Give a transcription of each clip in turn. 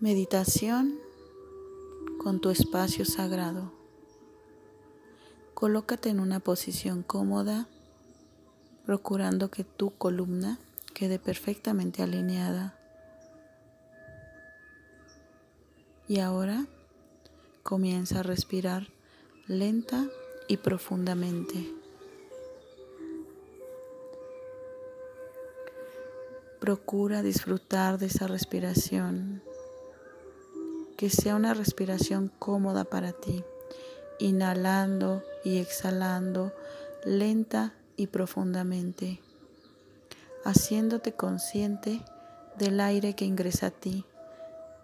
Meditación con tu espacio sagrado. Colócate en una posición cómoda, procurando que tu columna quede perfectamente alineada. Y ahora comienza a respirar lenta y profundamente. Procura disfrutar de esa respiración que sea una respiración cómoda para ti, inhalando y exhalando lenta y profundamente, haciéndote consciente del aire que ingresa a ti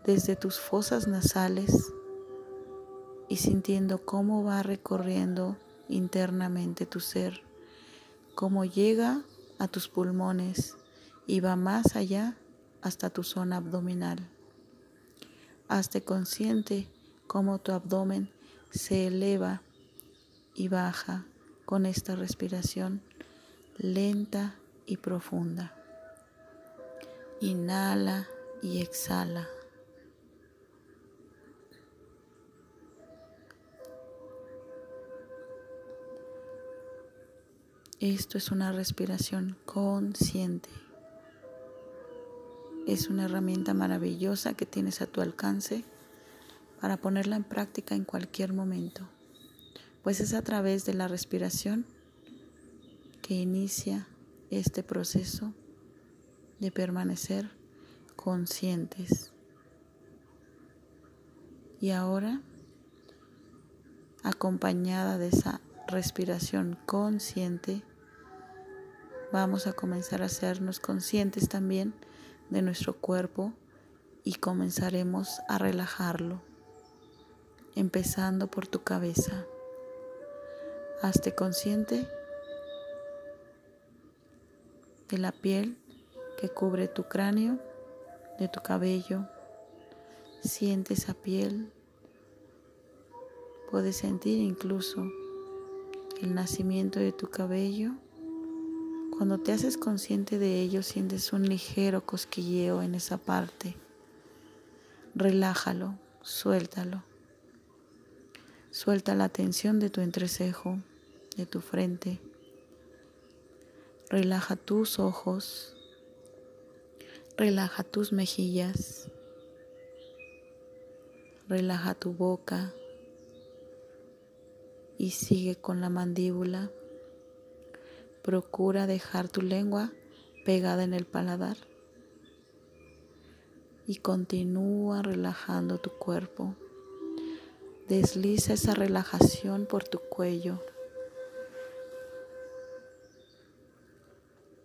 desde tus fosas nasales y sintiendo cómo va recorriendo internamente tu ser, cómo llega a tus pulmones y va más allá hasta tu zona abdominal. Hazte consciente cómo tu abdomen se eleva y baja con esta respiración lenta y profunda. Inhala y exhala. Esto es una respiración consciente es una herramienta maravillosa que tienes a tu alcance para ponerla en práctica en cualquier momento, pues es a través de la respiración que inicia este proceso de permanecer conscientes. Y ahora, acompañada de esa respiración consciente, vamos a comenzar a hacernos conscientes también de nuestro cuerpo y comenzaremos a relajarlo, empezando por tu cabeza. Hazte consciente de la piel que cubre tu cráneo, de tu cabello. Siente esa piel. Puedes sentir incluso el nacimiento de tu cabello cuando te haces consciente de ello, sientes un ligero cosquilleo en esa parte. Relájalo, suéltalo. Suelta la tensión de tu entrecejo, de tu frente. Relaja tus ojos. Relaja tus mejillas. Relaja tu boca. Y sigue con la mandíbula Procura dejar tu lengua pegada en el paladar y continúa relajando tu cuerpo. Desliza esa relajación por tu cuello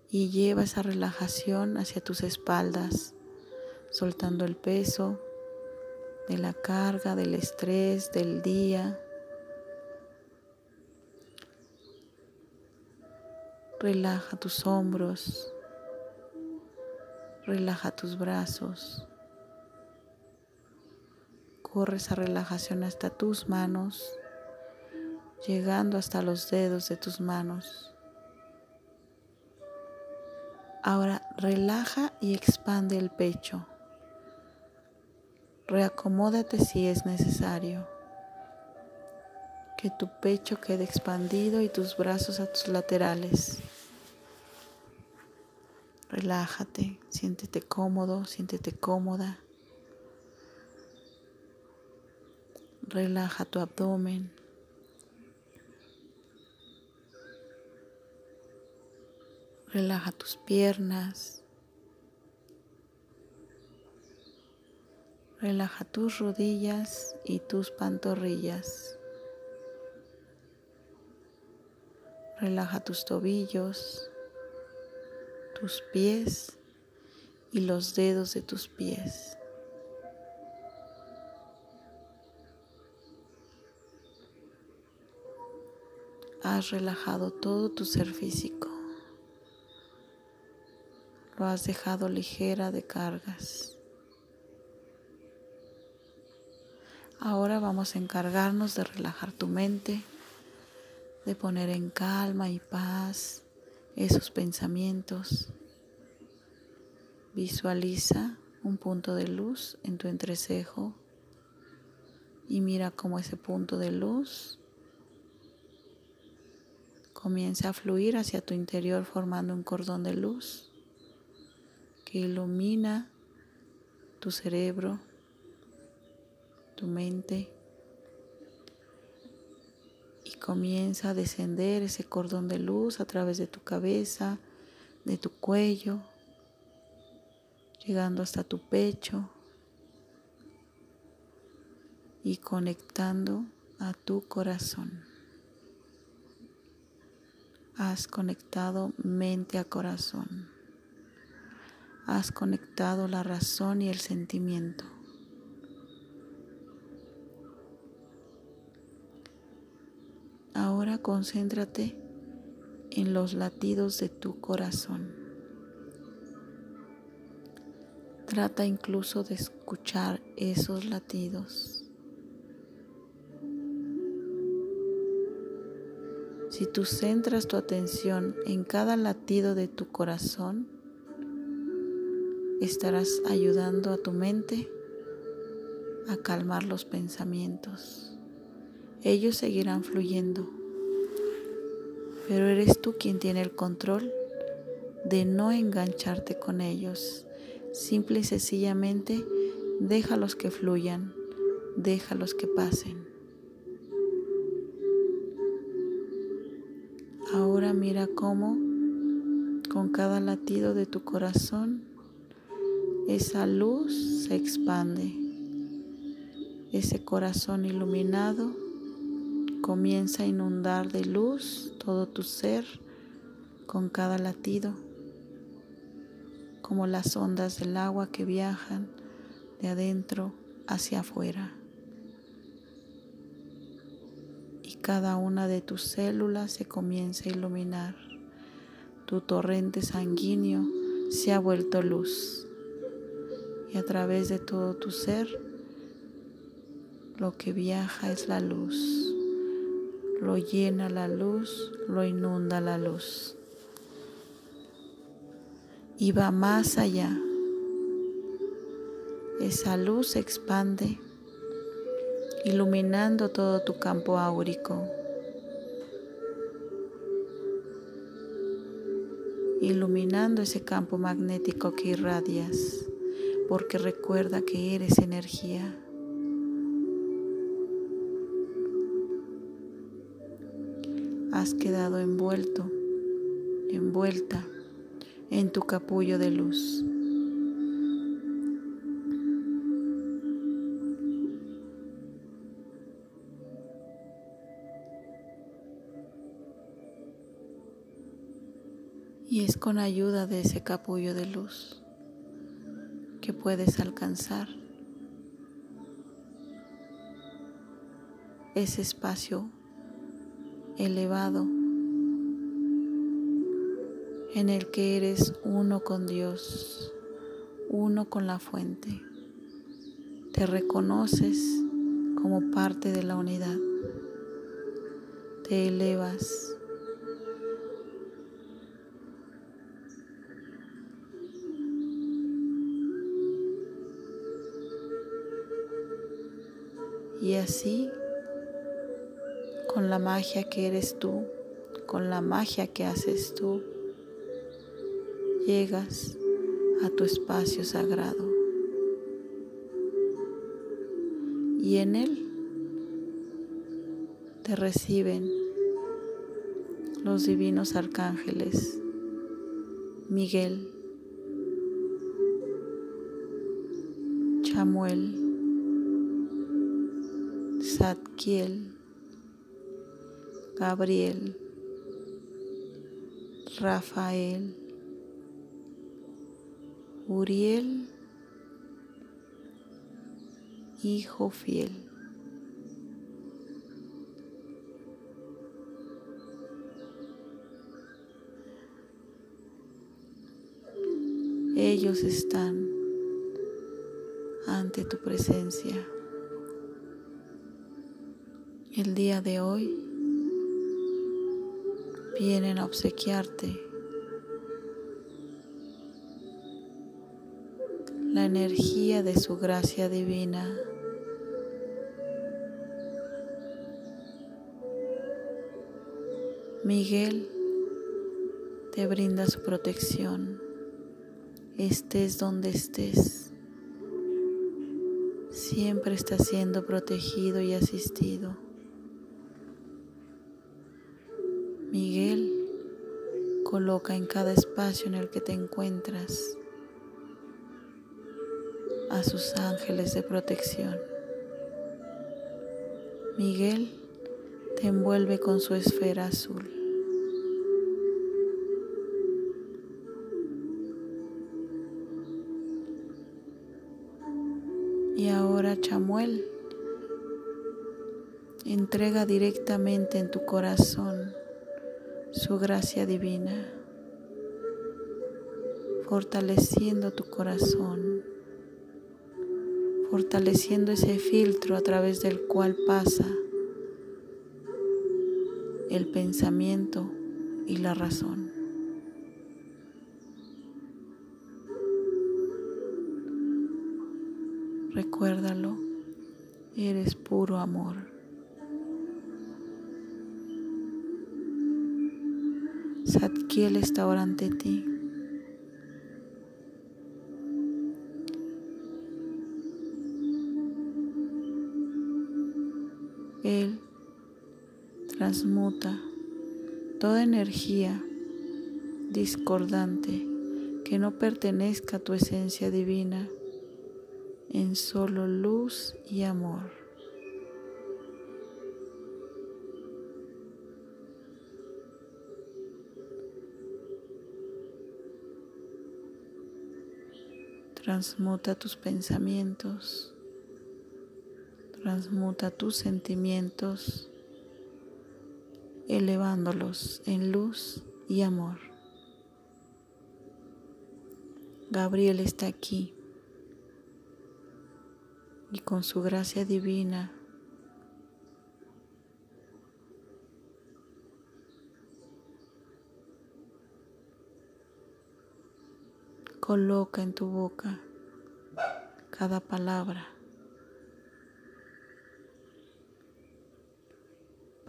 y lleva esa relajación hacia tus espaldas, soltando el peso de la carga, del estrés, del día. Relaja tus hombros, relaja tus brazos. Corre esa relajación hasta tus manos, llegando hasta los dedos de tus manos. Ahora relaja y expande el pecho. Reacomódate si es necesario. Que tu pecho quede expandido y tus brazos a tus laterales. Relájate, siéntete cómodo, siéntete cómoda. Relaja tu abdomen. Relaja tus piernas. Relaja tus rodillas y tus pantorrillas. Relaja tus tobillos tus pies y los dedos de tus pies. Has relajado todo tu ser físico. Lo has dejado ligera de cargas. Ahora vamos a encargarnos de relajar tu mente, de poner en calma y paz esos pensamientos. Visualiza un punto de luz en tu entrecejo y mira cómo ese punto de luz comienza a fluir hacia tu interior formando un cordón de luz que ilumina tu cerebro, tu mente comienza a descender ese cordón de luz a través de tu cabeza, de tu cuello, llegando hasta tu pecho y conectando a tu corazón. Has conectado mente a corazón. Has conectado la razón y el sentimiento. Ahora concéntrate en los latidos de tu corazón. Trata incluso de escuchar esos latidos. Si tú centras tu atención en cada latido de tu corazón, estarás ayudando a tu mente a calmar los pensamientos. Ellos seguirán fluyendo, pero eres tú quien tiene el control de no engancharte con ellos Simple y sencillamente déjalos que fluyan, déjalos que pasen. Ahora mira cómo con cada latido de tu corazón esa luz se expande. Ese corazón iluminado comienza a inundar de luz todo tu ser con cada latido como las ondas del agua que viajan de adentro hacia afuera. Y cada una de tus células se comienza a iluminar. Tu torrente sanguíneo se ha vuelto luz. Y a través de todo tu ser, lo que viaja es la luz. Lo llena la luz, lo inunda la luz y va más allá. Esa luz se expande, iluminando todo tu campo áurico, iluminando ese campo magnético que irradias, porque recuerda que eres energía. Has quedado envuelto, envuelta en tu capullo de luz. Y es con ayuda de ese capullo de luz que puedes alcanzar ese espacio elevado en el que eres uno con Dios, uno con la fuente. Te reconoces como parte de la unidad. Te elevas. Y así, con la magia que eres tú, con la magia que haces tú, llegas a tu espacio sagrado. Y en él te reciben los divinos arcángeles Miguel, Chamuel, Zadkiel, Gabriel, Rafael, Uriel, hijo fiel. Ellos están ante tu presencia. El día de hoy vienen a obsequiarte la energía de su gracia divina. Miguel te brinda su protección, estés donde estés. Siempre está siendo protegido y asistido. Miguel coloca en cada espacio en el que te encuentras a sus ángeles de protección. Miguel te envuelve con su esfera azul. Y ahora Chamuel entrega directamente en tu corazón su gracia divina, fortaleciendo tu corazón, fortaleciendo ese filtro a través del cual pasa el pensamiento y la razón. Recuérdalo, eres puro amor. Satkiel está ahora ante ti. Transmuta toda energía discordante que no pertenezca a tu esencia divina en solo luz y amor. Transmuta tus pensamientos, transmuta tus sentimientos elevándolos en luz y amor. Gabriel está aquí y con su gracia divina coloca en tu boca cada palabra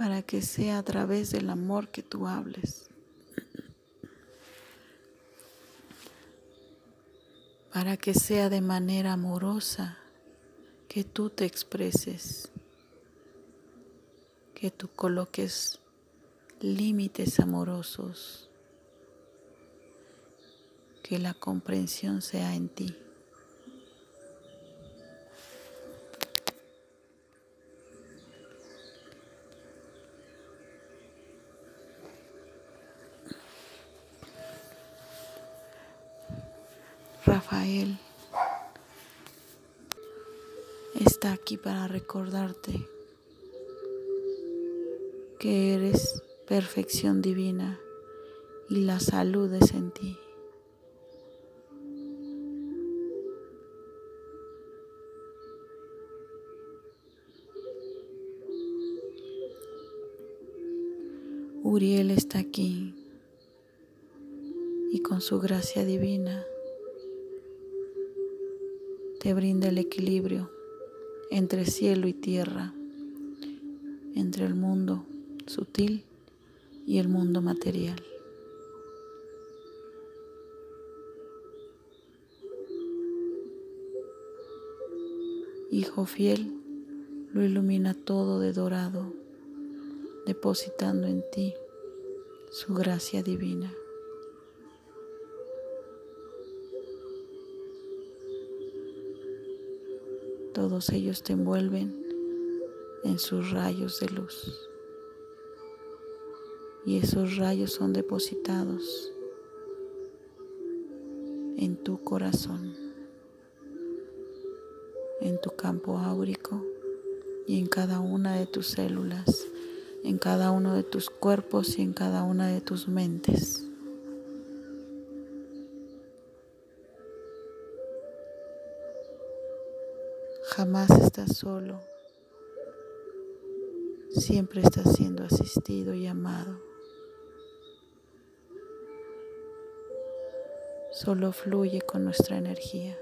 para que sea a través del amor que tú hables. Para que sea de manera amorosa que tú te expreses, que tú coloques límites amorosos, que la comprensión sea en ti. Rafael está aquí para recordarte que eres perfección divina y la salud es en ti. Uriel está aquí y con su gracia divina te brinda el equilibrio entre cielo y tierra, entre el mundo sutil y el mundo material. Hijo fiel, lo ilumina todo de dorado, depositando en ti su gracia divina. Todos ellos te envuelven en sus rayos de luz. Y esos rayos son depositados en tu corazón, en tu campo áurico y en cada una de tus células, en cada uno de tus cuerpos y en cada una de tus mentes. Jamás estás solo. Siempre estás siendo asistido y amado. Solo fluye con nuestra energía.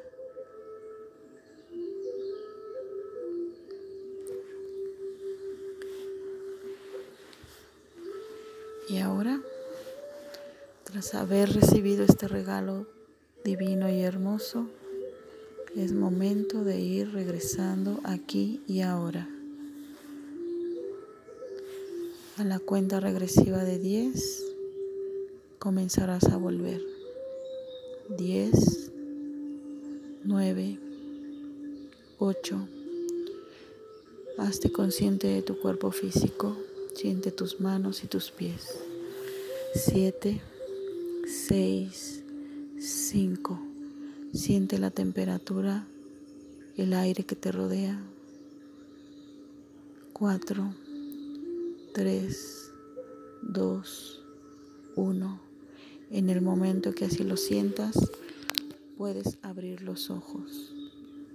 Y ahora, tras haber recibido este regalo divino y hermoso, es momento de ir regresando aquí y ahora. A la cuenta regresiva de 10 comenzarás a volver. 10, 9, 8. Hazte consciente de tu cuerpo físico. Siente tus manos y tus pies. 7, 6, 5. Siente la temperatura, el aire que te rodea. 4, 3, 2, 1. En el momento que así lo sientas, puedes abrir los ojos.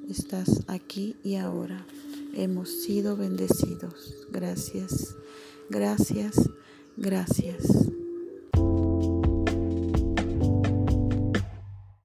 Estás aquí y ahora. Hemos sido bendecidos. Gracias, gracias, gracias.